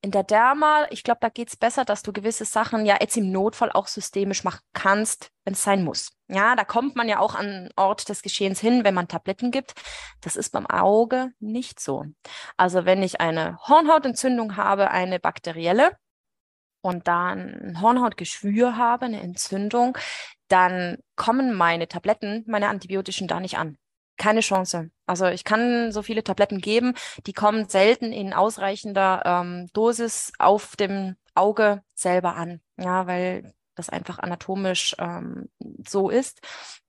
in der Derma, ich glaube, da geht es besser, dass du gewisse Sachen ja jetzt im Notfall auch systemisch machen kannst, wenn es sein muss. Ja, da kommt man ja auch an Ort des Geschehens hin, wenn man Tabletten gibt. Das ist beim Auge nicht so. Also wenn ich eine Hornhautentzündung habe, eine bakterielle, und da ein Hornhautgeschwür habe, eine Entzündung, dann kommen meine Tabletten, meine antibiotischen da nicht an. Keine Chance. Also ich kann so viele Tabletten geben, die kommen selten in ausreichender ähm, Dosis auf dem Auge selber an. Ja, weil das einfach anatomisch ähm, so ist.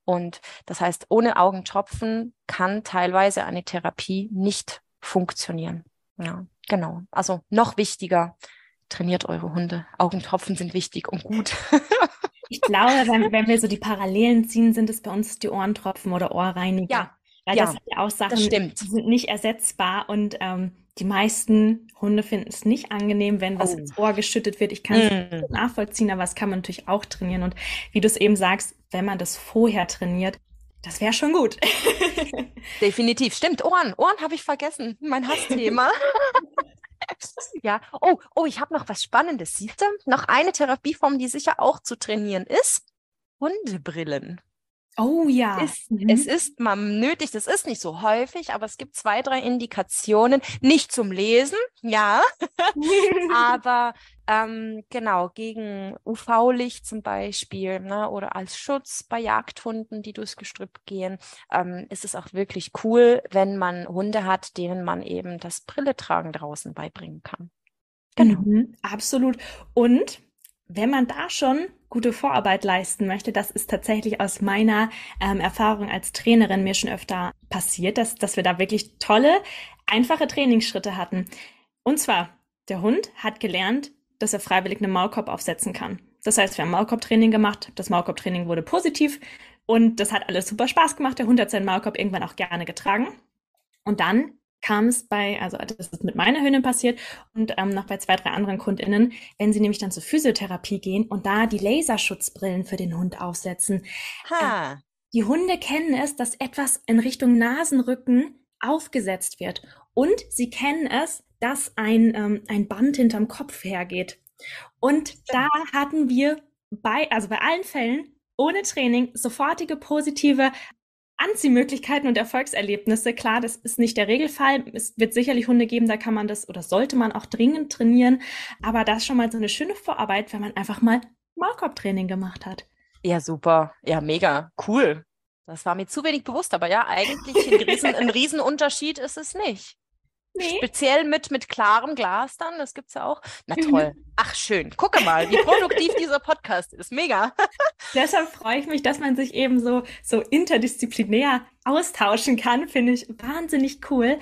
Und das heißt, ohne Augentropfen kann teilweise eine Therapie nicht funktionieren. Ja, genau. Also noch wichtiger, trainiert eure Hunde. Augentropfen sind wichtig und gut. ich glaube, wenn, wenn, wir so die Parallelen ziehen, sind es bei uns die Ohrentropfen oder Ohrreiniger. Ja. Weil ja, das sind ja auch Sachen, die sind nicht ersetzbar und ähm, die meisten Hunde finden es nicht angenehm, wenn was oh. ins Ohr geschüttet wird. Ich kann es mm. nachvollziehen, aber es kann man natürlich auch trainieren. Und wie du es eben sagst, wenn man das vorher trainiert, das wäre schon gut. Definitiv. Stimmt. Ohren. Ohren habe ich vergessen. Mein Hassthema. ja. Oh, oh, ich habe noch was Spannendes. Siehst du? Noch eine Therapieform, die sicher auch zu trainieren ist. Hundebrillen. Oh ja. Ist, mhm. Es ist mal nötig, das ist nicht so häufig, aber es gibt zwei, drei Indikationen, nicht zum Lesen, ja, aber ähm, genau, gegen UV-Licht zum Beispiel ne, oder als Schutz bei Jagdhunden, die durchs Gestrüpp gehen, ähm, ist es auch wirklich cool, wenn man Hunde hat, denen man eben das Brilletragen draußen beibringen kann. Genau. Mhm, absolut. Und wenn man da schon gute Vorarbeit leisten möchte, das ist tatsächlich aus meiner ähm, Erfahrung als Trainerin mir schon öfter passiert, dass, dass wir da wirklich tolle, einfache Trainingsschritte hatten. Und zwar, der Hund hat gelernt, dass er freiwillig einen Maulkorb aufsetzen kann. Das heißt, wir haben Maulkorbtraining gemacht, das Maulkorbtraining wurde positiv und das hat alles super Spaß gemacht. Der Hund hat seinen Maulkorb irgendwann auch gerne getragen. Und dann kam es bei, also das ist mit meiner Hündin passiert und ähm, noch bei zwei, drei anderen KundInnen, wenn sie nämlich dann zur Physiotherapie gehen und da die Laserschutzbrillen für den Hund aufsetzen. Ha. Äh, die Hunde kennen es, dass etwas in Richtung Nasenrücken aufgesetzt wird. Und sie kennen es, dass ein, ähm, ein Band hinterm Kopf hergeht. Und da hatten wir bei, also bei allen Fällen ohne Training sofortige positive Anziehmöglichkeiten und Erfolgserlebnisse. Klar, das ist nicht der Regelfall. Es wird sicherlich Hunde geben, da kann man das oder sollte man auch dringend trainieren. Aber das ist schon mal so eine schöne Vorarbeit, wenn man einfach mal Maulkorbtraining gemacht hat. Ja, super. Ja, mega. Cool. Das war mir zu wenig bewusst, aber ja, eigentlich ein, Riesen, ein Riesenunterschied ist es nicht. Nee. Speziell mit, mit klarem Glas dann, das gibt es ja auch. Na mhm. toll. Ach, schön. Gucke mal, wie produktiv dieser Podcast ist. Mega. Deshalb freue ich mich, dass man sich eben so, so interdisziplinär austauschen kann. Finde ich wahnsinnig cool.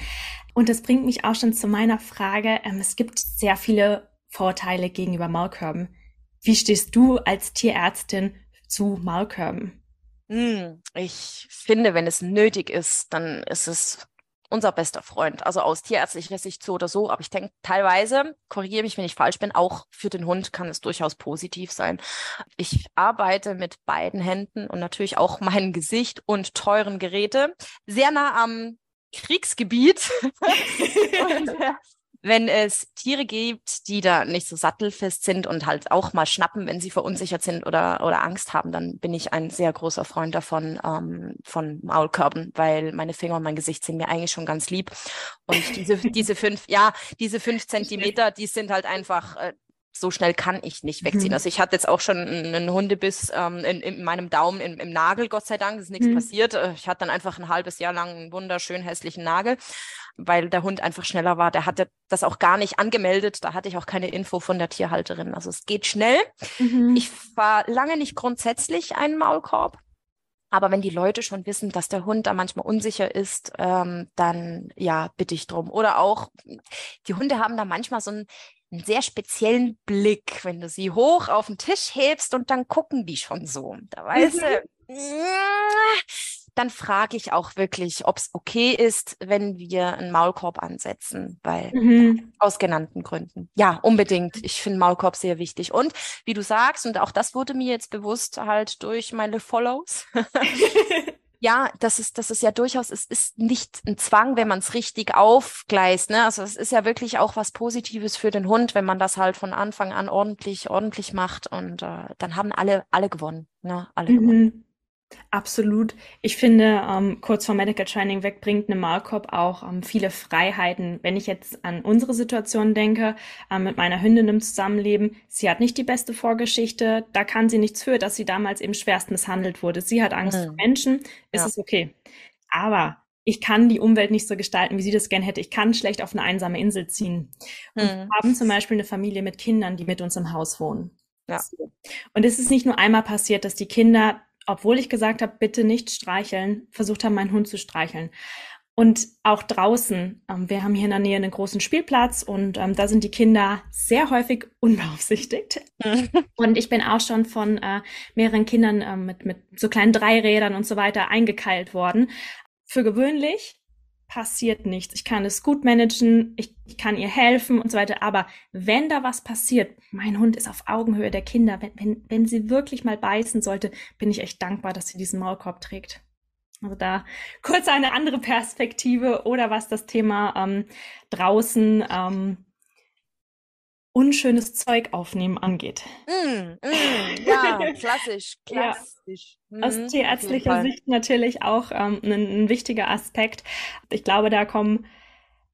Und das bringt mich auch schon zu meiner Frage. Ähm, es gibt sehr viele Vorteile gegenüber Maulkörben. Wie stehst du als Tierärztin zu Maulkörben? Hm, ich finde, wenn es nötig ist, dann ist es unser bester Freund. Also aus tierärztlicher Sicht so oder so. Aber ich denke, teilweise, korrigiere mich, wenn ich falsch bin, auch für den Hund kann es durchaus positiv sein. Ich arbeite mit beiden Händen und natürlich auch mein Gesicht und teuren Geräte sehr nah am Kriegsgebiet. und, äh, wenn es Tiere gibt, die da nicht so sattelfest sind und halt auch mal schnappen, wenn sie verunsichert sind oder, oder Angst haben, dann bin ich ein sehr großer Freund davon, ähm, von Maulkörben, weil meine Finger und mein Gesicht sind mir eigentlich schon ganz lieb. Und diese, diese fünf, ja, diese fünf Zentimeter, die sind halt einfach, äh, so schnell kann ich nicht wegziehen. Mhm. Also ich hatte jetzt auch schon einen Hundebiss ähm, in, in meinem Daumen im, im Nagel, Gott sei Dank, ist nichts mhm. passiert. Äh, ich hatte dann einfach ein halbes Jahr lang einen wunderschön hässlichen Nagel, weil der Hund einfach schneller war. Der hatte das auch gar nicht angemeldet. Da hatte ich auch keine Info von der Tierhalterin. Also es geht schnell. Mhm. Ich war lange nicht grundsätzlich ein Maulkorb. Aber wenn die Leute schon wissen, dass der Hund da manchmal unsicher ist, ähm, dann ja, bitte ich drum. Oder auch, die Hunde haben da manchmal so ein einen sehr speziellen Blick, wenn du sie hoch auf den Tisch hebst und dann gucken die schon so. Da weißt mhm. du, dann frage ich auch wirklich, ob es okay ist, wenn wir einen Maulkorb ansetzen, weil mhm. aus genannten Gründen. Ja, unbedingt. Ich finde Maulkorb sehr wichtig. Und wie du sagst, und auch das wurde mir jetzt bewusst halt durch meine Follows. ja, das ist, das ist ja durchaus, es ist nicht ein Zwang, wenn man es richtig aufgleist. Ne? Also es ist ja wirklich auch was Positives für den Hund, wenn man das halt von Anfang an ordentlich, ordentlich macht. Und äh, dann haben alle, alle gewonnen. Ne? Alle mhm. gewonnen. Absolut. Ich finde, ähm, kurz vor Medical Training weg bringt eine Malkorb auch ähm, viele Freiheiten. Wenn ich jetzt an unsere Situation denke, ähm, mit meiner Hündin im Zusammenleben, sie hat nicht die beste Vorgeschichte, da kann sie nichts für, dass sie damals eben schwerst misshandelt wurde. Sie hat Angst mhm. vor Menschen, ist ja. es okay. Aber ich kann die Umwelt nicht so gestalten, wie sie das gern hätte. Ich kann schlecht auf eine einsame Insel ziehen. Und mhm. wir haben zum Beispiel eine Familie mit Kindern, die mit uns im Haus wohnen. Ja. Und es ist nicht nur einmal passiert, dass die Kinder obwohl ich gesagt habe, bitte nicht streicheln, versucht haben, meinen Hund zu streicheln. Und auch draußen, ähm, wir haben hier in der Nähe einen großen Spielplatz und ähm, da sind die Kinder sehr häufig unbeaufsichtigt. und ich bin auch schon von äh, mehreren Kindern äh, mit, mit so kleinen Dreirädern und so weiter eingekeilt worden. Für gewöhnlich passiert nichts. Ich kann es gut managen, ich, ich, kann ihr helfen und so weiter. Aber wenn da was passiert, mein Hund ist auf Augenhöhe der Kinder. Wenn, wenn, wenn sie wirklich mal beißen sollte, bin ich echt dankbar, dass sie diesen Maulkorb trägt. Also da kurz eine andere Perspektive oder was das Thema ähm, draußen ähm, unschönes Zeug aufnehmen angeht. Mm, mm, ja, klassisch, klassisch. Ja. Aus mhm, tierärztlicher Sicht natürlich auch ähm, ein, ein, wichtiger Aspekt. Ich glaube, da kommen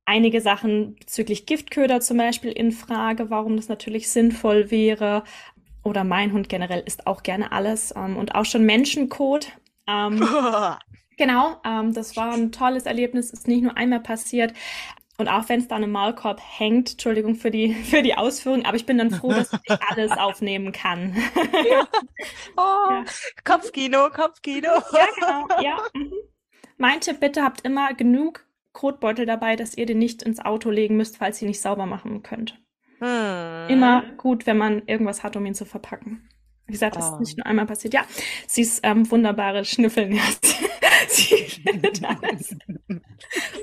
einige Sachen bezüglich Giftköder zum Beispiel in Frage, warum das natürlich sinnvoll wäre. Oder mein Hund generell isst auch gerne alles ähm, und auch schon Menschenkot. Ähm, Genau, ähm, das war ein tolles Erlebnis, ist nicht nur einmal passiert. Und auch wenn es da im Maulkorb hängt, Entschuldigung für die, für die Ausführung, aber ich bin dann froh, dass ich alles aufnehmen kann. Ja. Oh, ja. Kopfkino, Kopfkino. Ja, genau, ja. Mhm. Mein Tipp, bitte habt immer genug Kotbeutel dabei, dass ihr den nicht ins Auto legen müsst, falls ihr nicht sauber machen könnt. Hm. Immer gut, wenn man irgendwas hat, um ihn zu verpacken. Wie gesagt, das oh. ist nicht nur einmal passiert. Ja, sie ist ähm, wunderbare Schnüffeln. Sie findet alles.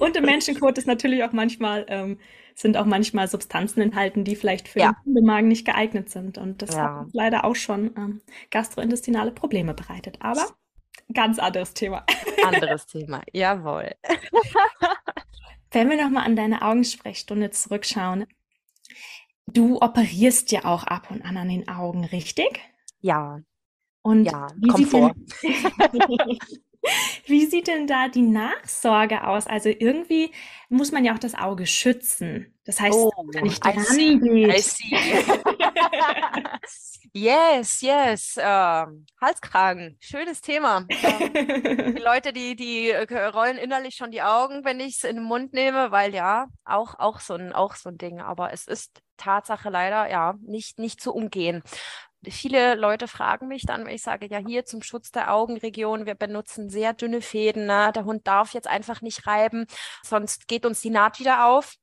Und im Menschenkot ist natürlich auch manchmal, ähm, sind auch manchmal Substanzen enthalten, die vielleicht für ja. den Hundemagen nicht geeignet sind. Und das ja. hat leider auch schon ähm, gastrointestinale Probleme bereitet. Aber ganz anderes Thema. Anderes Thema, jawohl. Wenn wir nochmal an deine Augensprechstunde zurückschauen, du operierst ja auch ab und an an den Augen, richtig? Ja. Und ja, kommt vor. Wie sieht denn da die Nachsorge aus? Also irgendwie muss man ja auch das Auge schützen. Das heißt, oh, wenn ich dran geht. yes, yes. Ähm, Halskragen, schönes Thema. Ähm, die Leute, die, die äh, rollen innerlich schon die Augen, wenn ich es in den Mund nehme, weil ja, auch, auch, so ein, auch so ein Ding. Aber es ist Tatsache leider ja nicht, nicht zu umgehen viele Leute fragen mich dann, ich sage, ja, hier zum Schutz der Augenregion, wir benutzen sehr dünne Fäden, ne? der Hund darf jetzt einfach nicht reiben, sonst geht uns die Naht wieder auf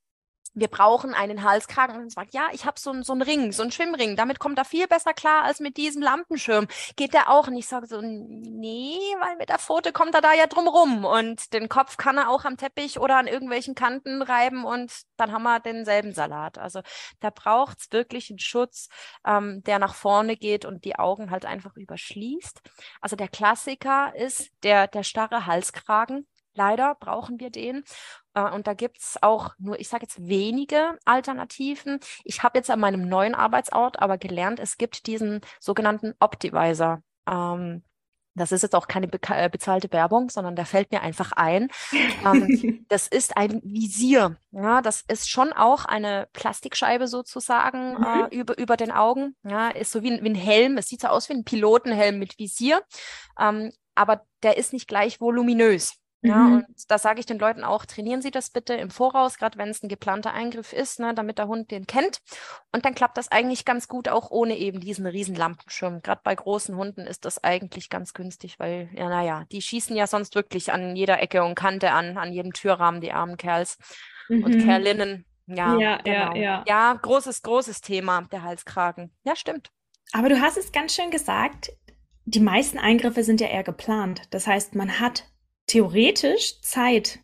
wir brauchen einen Halskragen. Und sagt, ja, ich habe so, so einen Ring, so einen Schwimmring. Damit kommt er viel besser klar als mit diesem Lampenschirm. Geht der auch? Und ich sage so, nee, weil mit der Pfote kommt er da ja drum rum. Und den Kopf kann er auch am Teppich oder an irgendwelchen Kanten reiben und dann haben wir denselben Salat. Also da braucht es wirklich einen Schutz, ähm, der nach vorne geht und die Augen halt einfach überschließt. Also der Klassiker ist der, der starre Halskragen. Leider brauchen wir den. Äh, und da gibt es auch nur, ich sage jetzt wenige Alternativen. Ich habe jetzt an meinem neuen Arbeitsort aber gelernt, es gibt diesen sogenannten Optivisor. Ähm, das ist jetzt auch keine be äh, bezahlte Werbung, sondern der fällt mir einfach ein. ähm, das ist ein Visier. Ja, das ist schon auch eine Plastikscheibe sozusagen mhm. äh, über, über den Augen. Ja, ist so wie ein, wie ein Helm. Es sieht so aus wie ein Pilotenhelm mit Visier. Ähm, aber der ist nicht gleich voluminös. Ja, mhm. und da sage ich den Leuten auch, trainieren Sie das bitte im Voraus, gerade wenn es ein geplanter Eingriff ist, ne, damit der Hund den kennt. Und dann klappt das eigentlich ganz gut, auch ohne eben diesen riesen Lampenschirm. Gerade bei großen Hunden ist das eigentlich ganz günstig, weil, ja, naja, die schießen ja sonst wirklich an jeder Ecke und Kante an, an jedem Türrahmen, die armen Kerls mhm. und Kerlinnen. Ja, ja, genau. ja, ja. Ja, großes, großes Thema, der Halskragen. Ja, stimmt. Aber du hast es ganz schön gesagt, die meisten Eingriffe sind ja eher geplant. Das heißt, man hat theoretisch Zeit.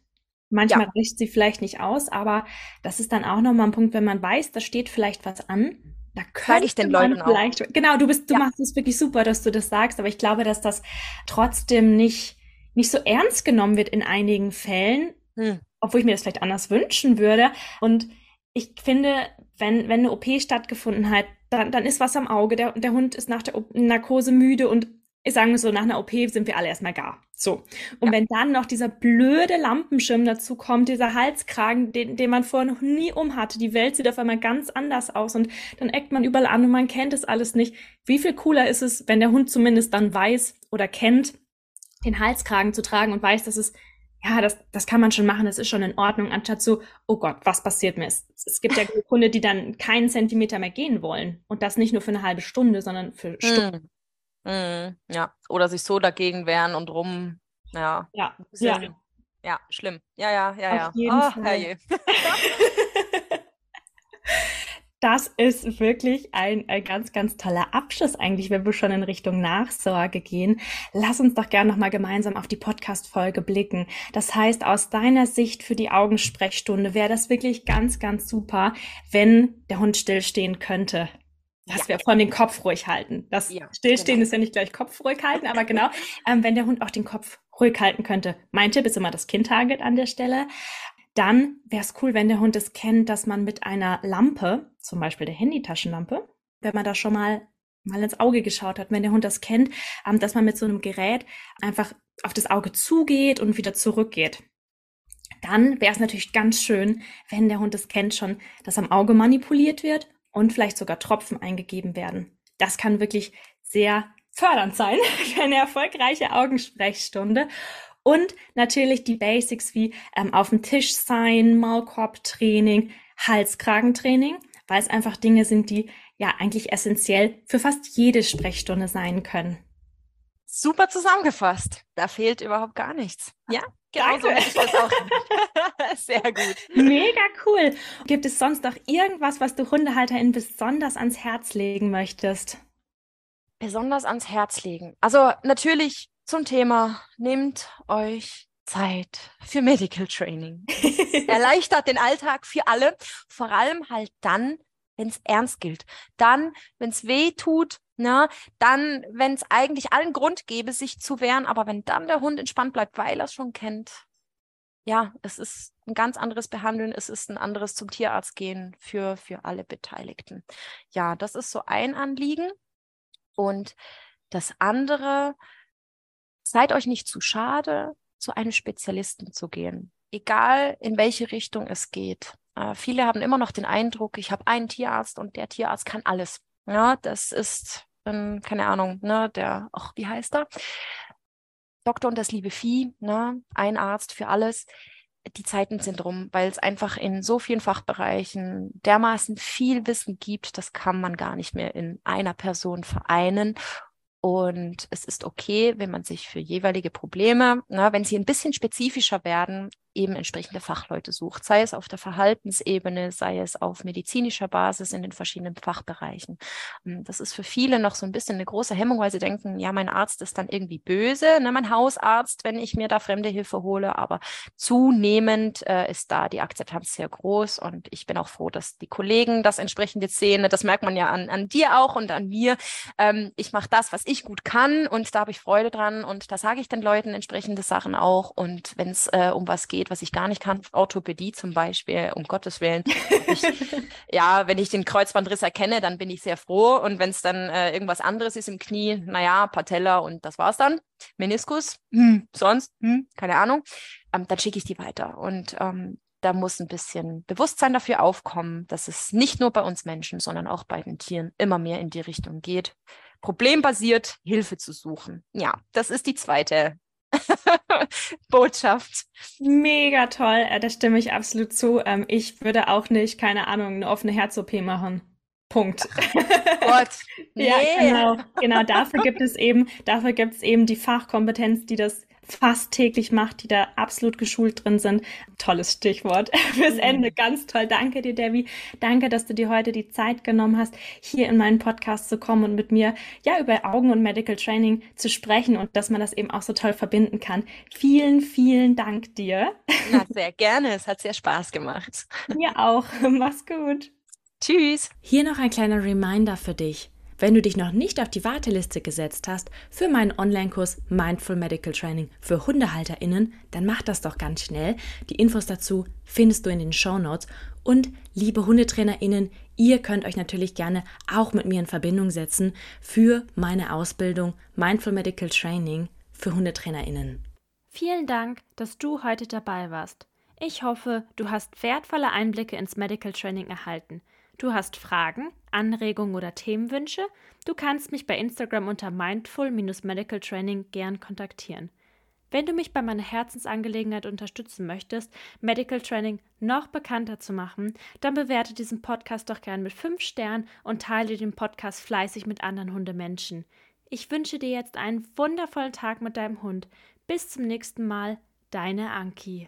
Manchmal ja. reicht sie vielleicht nicht aus, aber das ist dann auch nochmal ein Punkt, wenn man weiß, da steht vielleicht was an. Da könnte ich den Leuten vielleicht, auch. Genau, du bist, du ja. machst es wirklich super, dass du das sagst, aber ich glaube, dass das trotzdem nicht, nicht so ernst genommen wird in einigen Fällen, hm. obwohl ich mir das vielleicht anders wünschen würde. Und ich finde, wenn, wenn eine OP stattgefunden hat, dann, dann ist was am Auge. Der, der Hund ist nach der Narkose müde und ich sage so, nach einer OP sind wir alle erstmal gar. So. Und ja. wenn dann noch dieser blöde Lampenschirm dazu kommt, dieser Halskragen, den, den man vorher noch nie um hatte, die Welt sieht auf einmal ganz anders aus und dann eckt man überall an und man kennt es alles nicht. Wie viel cooler ist es, wenn der Hund zumindest dann weiß oder kennt, den Halskragen zu tragen und weiß, dass es ja, das, das kann man schon machen, das ist schon in Ordnung, anstatt so, oh Gott, was passiert mir? Es, es gibt ja Hunde, die dann keinen Zentimeter mehr gehen wollen. Und das nicht nur für eine halbe Stunde, sondern für Stunden. Mm. Mm. Ja, oder sich so dagegen wehren und rum. Ja. Ja, ja. ja schlimm. Ja, ja, ja, ja. Auf jeden oh, Fall. das ist wirklich ein, ein, ganz, ganz toller Abschluss eigentlich, wenn wir schon in Richtung Nachsorge gehen. Lass uns doch gerne nochmal gemeinsam auf die Podcast-Folge blicken. Das heißt, aus deiner Sicht für die Augensprechstunde wäre das wirklich ganz, ganz super, wenn der Hund stillstehen könnte. Das ja. wäre von den Kopf ruhig halten. Das ja, Stillstehen genau. ist ja nicht gleich Kopf ruhig halten, aber genau, ähm, wenn der Hund auch den Kopf ruhig halten könnte. Mein Tipp ist immer das Kind-Target an der Stelle. Dann wäre es cool, wenn der Hund es kennt, dass man mit einer Lampe, zum Beispiel der Handytaschenlampe, wenn man da schon mal mal ins Auge geschaut hat, wenn der Hund das kennt, ähm, dass man mit so einem Gerät einfach auf das Auge zugeht und wieder zurückgeht. Dann wäre es natürlich ganz schön, wenn der Hund es kennt schon, dass am Auge manipuliert wird und vielleicht sogar Tropfen eingegeben werden. Das kann wirklich sehr fördernd sein für eine erfolgreiche Augensprechstunde. Und natürlich die Basics wie ähm, auf dem Tisch sein, Maulkorbtraining, Halskragentraining, weil es einfach Dinge sind, die ja eigentlich essentiell für fast jede Sprechstunde sein können. Super zusammengefasst. Da fehlt überhaupt gar nichts. Ja, genau so hätte ich das auch. Sehr gut. Mega cool. Gibt es sonst noch irgendwas, was du HundehalterInnen besonders ans Herz legen möchtest? Besonders ans Herz legen. Also natürlich zum Thema, nehmt euch Zeit für Medical Training. Erleichtert den Alltag für alle, vor allem halt dann, wenn es ernst gilt. Dann, wenn es weh tut, ne? dann, wenn es eigentlich allen Grund gäbe, sich zu wehren, aber wenn dann der Hund entspannt bleibt, weil er es schon kennt, ja, es ist ein ganz anderes Behandeln, es ist ein anderes zum Tierarzt gehen für, für alle Beteiligten. Ja, das ist so ein Anliegen. Und das andere, seid euch nicht zu schade, zu einem Spezialisten zu gehen. Egal in welche Richtung es geht. Äh, viele haben immer noch den Eindruck, ich habe einen Tierarzt und der Tierarzt kann alles. Ja, das ist, ähm, keine Ahnung, ne, der, ach, wie heißt er? Doktor und das liebe Vieh, ne, ein Arzt für alles. Die Zeiten sind rum, weil es einfach in so vielen Fachbereichen dermaßen viel Wissen gibt, das kann man gar nicht mehr in einer Person vereinen. Und es ist okay, wenn man sich für jeweilige Probleme, na, wenn sie ein bisschen spezifischer werden, eben entsprechende Fachleute sucht, sei es auf der Verhaltensebene, sei es auf medizinischer Basis in den verschiedenen Fachbereichen. Ähm, das ist für viele noch so ein bisschen eine große Hemmung, weil sie denken, ja, mein Arzt ist dann irgendwie böse, ne, mein Hausarzt, wenn ich mir da fremde Hilfe hole. Aber zunehmend äh, ist da die Akzeptanz sehr groß und ich bin auch froh, dass die Kollegen das entsprechend jetzt sehen. Das merkt man ja an, an dir auch und an mir. Ähm, ich mache das, was ich gut kann und da habe ich Freude dran und da sage ich den Leuten entsprechende Sachen auch. Und wenn es äh, um was geht, geht, was ich gar nicht kann, Orthopädie zum Beispiel, um Gottes Willen. Ich, ja, wenn ich den Kreuzbandriss erkenne, dann bin ich sehr froh. Und wenn es dann äh, irgendwas anderes ist im Knie, naja, Patella und das war's dann. Meniskus, hm, sonst, hm, keine Ahnung, ähm, dann schicke ich die weiter. Und ähm, da muss ein bisschen Bewusstsein dafür aufkommen, dass es nicht nur bei uns Menschen, sondern auch bei den Tieren immer mehr in die Richtung geht, problembasiert Hilfe zu suchen. Ja, das ist die zweite Botschaft. Mega toll, äh, da stimme ich absolut zu. Ähm, ich würde auch nicht, keine Ahnung, eine offene Herz-OP machen. Punkt. Gott. Nee. ja, genau. Genau, dafür gibt es eben, dafür gibt es eben die Fachkompetenz, die das fast täglich macht, die da absolut geschult drin sind. Tolles Stichwort fürs Ende. Ganz toll. Danke dir, Debbie. Danke, dass du dir heute die Zeit genommen hast, hier in meinen Podcast zu kommen und mit mir ja über Augen und Medical Training zu sprechen und dass man das eben auch so toll verbinden kann. Vielen, vielen Dank dir. Na, sehr gerne. Es hat sehr Spaß gemacht. Mir auch. Mach's gut. Tschüss. Hier noch ein kleiner Reminder für dich. Wenn du dich noch nicht auf die Warteliste gesetzt hast für meinen Online-Kurs Mindful Medical Training für HundehalterInnen, dann mach das doch ganz schnell. Die Infos dazu findest du in den Show Notes. Und liebe HundetrainerInnen, ihr könnt euch natürlich gerne auch mit mir in Verbindung setzen für meine Ausbildung Mindful Medical Training für HundetrainerInnen. Vielen Dank, dass du heute dabei warst. Ich hoffe, du hast wertvolle Einblicke ins Medical Training erhalten. Du hast Fragen, Anregungen oder Themenwünsche? Du kannst mich bei Instagram unter mindful-medical training gern kontaktieren. Wenn du mich bei meiner Herzensangelegenheit unterstützen möchtest, Medical Training noch bekannter zu machen, dann bewerte diesen Podcast doch gern mit 5 Sternen und teile den Podcast fleißig mit anderen Hundemenschen. Ich wünsche dir jetzt einen wundervollen Tag mit deinem Hund. Bis zum nächsten Mal, deine Anki.